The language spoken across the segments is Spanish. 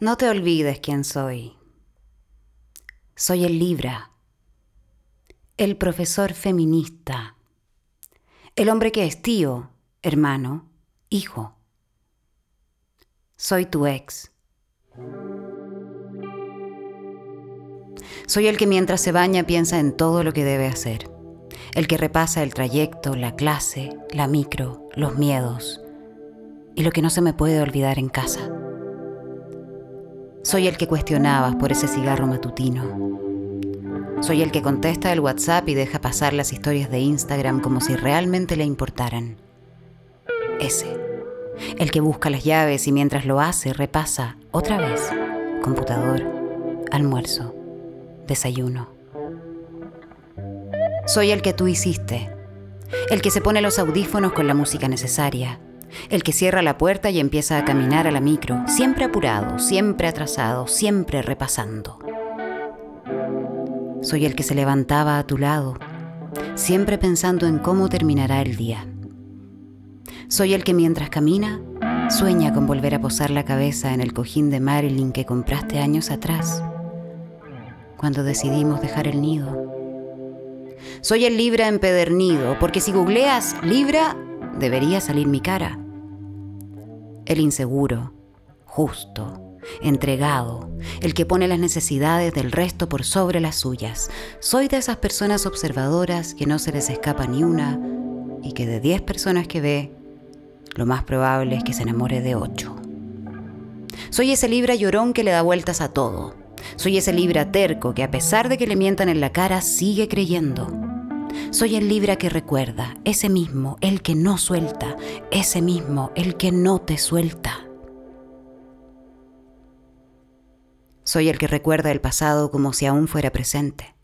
No te olvides quién soy. Soy el Libra, el profesor feminista, el hombre que es tío, hermano, hijo. Soy tu ex. Soy el que mientras se baña piensa en todo lo que debe hacer. El que repasa el trayecto, la clase, la micro, los miedos y lo que no se me puede olvidar en casa. Soy el que cuestionabas por ese cigarro matutino. Soy el que contesta el WhatsApp y deja pasar las historias de Instagram como si realmente le importaran. Ese. El que busca las llaves y mientras lo hace repasa otra vez. Computador, almuerzo, desayuno. Soy el que tú hiciste. El que se pone los audífonos con la música necesaria el que cierra la puerta y empieza a caminar a la micro, siempre apurado, siempre atrasado, siempre repasando. Soy el que se levantaba a tu lado, siempre pensando en cómo terminará el día. Soy el que mientras camina, sueña con volver a posar la cabeza en el cojín de Marilyn que compraste años atrás, cuando decidimos dejar el nido. Soy el Libra empedernido, porque si googleas Libra, debería salir mi cara. El inseguro, justo, entregado, el que pone las necesidades del resto por sobre las suyas. Soy de esas personas observadoras que no se les escapa ni una y que de 10 personas que ve, lo más probable es que se enamore de 8. Soy ese libra llorón que le da vueltas a todo. Soy ese libra terco que a pesar de que le mientan en la cara sigue creyendo. Soy el Libra que recuerda, ese mismo, el que no suelta, ese mismo, el que no te suelta. Soy el que recuerda el pasado como si aún fuera presente.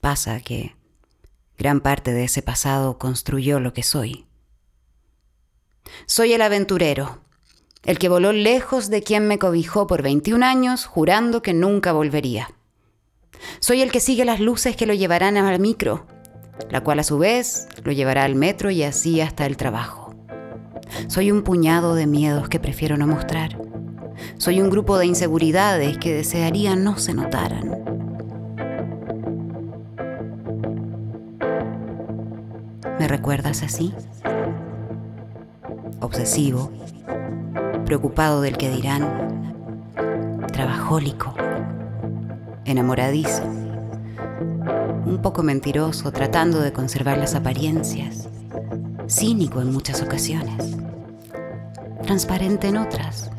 Pasa que gran parte de ese pasado construyó lo que soy. Soy el aventurero, el que voló lejos de quien me cobijó por 21 años jurando que nunca volvería. Soy el que sigue las luces que lo llevarán al micro, la cual a su vez lo llevará al metro y así hasta el trabajo. Soy un puñado de miedos que prefiero no mostrar. Soy un grupo de inseguridades que desearía no se notaran. ¿Me recuerdas así? Obsesivo, preocupado del que dirán, trabajólico enamoradizo, un poco mentiroso, tratando de conservar las apariencias, cínico en muchas ocasiones, transparente en otras.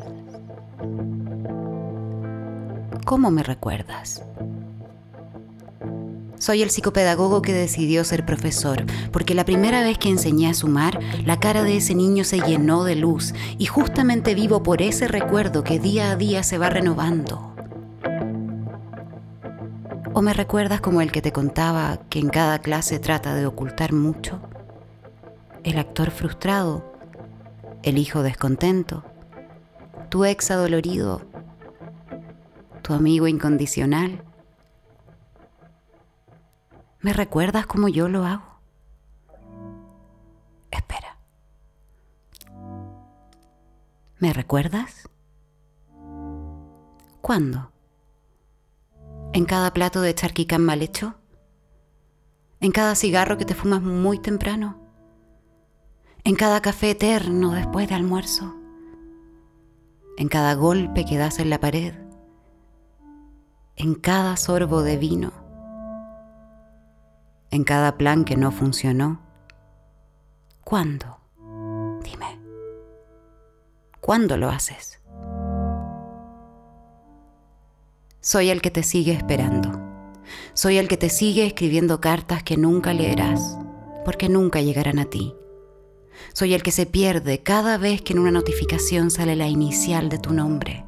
¿Cómo me recuerdas? Soy el psicopedagogo que decidió ser profesor, porque la primera vez que enseñé a sumar, la cara de ese niño se llenó de luz y justamente vivo por ese recuerdo que día a día se va renovando. ¿O me recuerdas como el que te contaba que en cada clase trata de ocultar mucho? El actor frustrado, el hijo descontento, tu ex adolorido, tu amigo incondicional. ¿Me recuerdas como yo lo hago? Espera. ¿Me recuerdas? ¿Cuándo? En cada plato de charquicán mal hecho, en cada cigarro que te fumas muy temprano, en cada café eterno después de almuerzo, en cada golpe que das en la pared, en cada sorbo de vino, en cada plan que no funcionó. ¿Cuándo? Dime. ¿Cuándo lo haces? Soy el que te sigue esperando. Soy el que te sigue escribiendo cartas que nunca leerás, porque nunca llegarán a ti. Soy el que se pierde cada vez que en una notificación sale la inicial de tu nombre.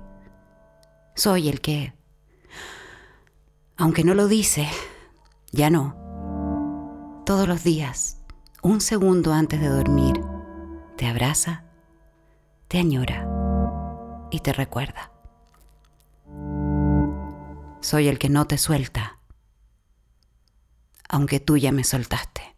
Soy el que, aunque no lo dice, ya no. Todos los días, un segundo antes de dormir, te abraza, te añora y te recuerda. Soy el que no te suelta, aunque tú ya me soltaste.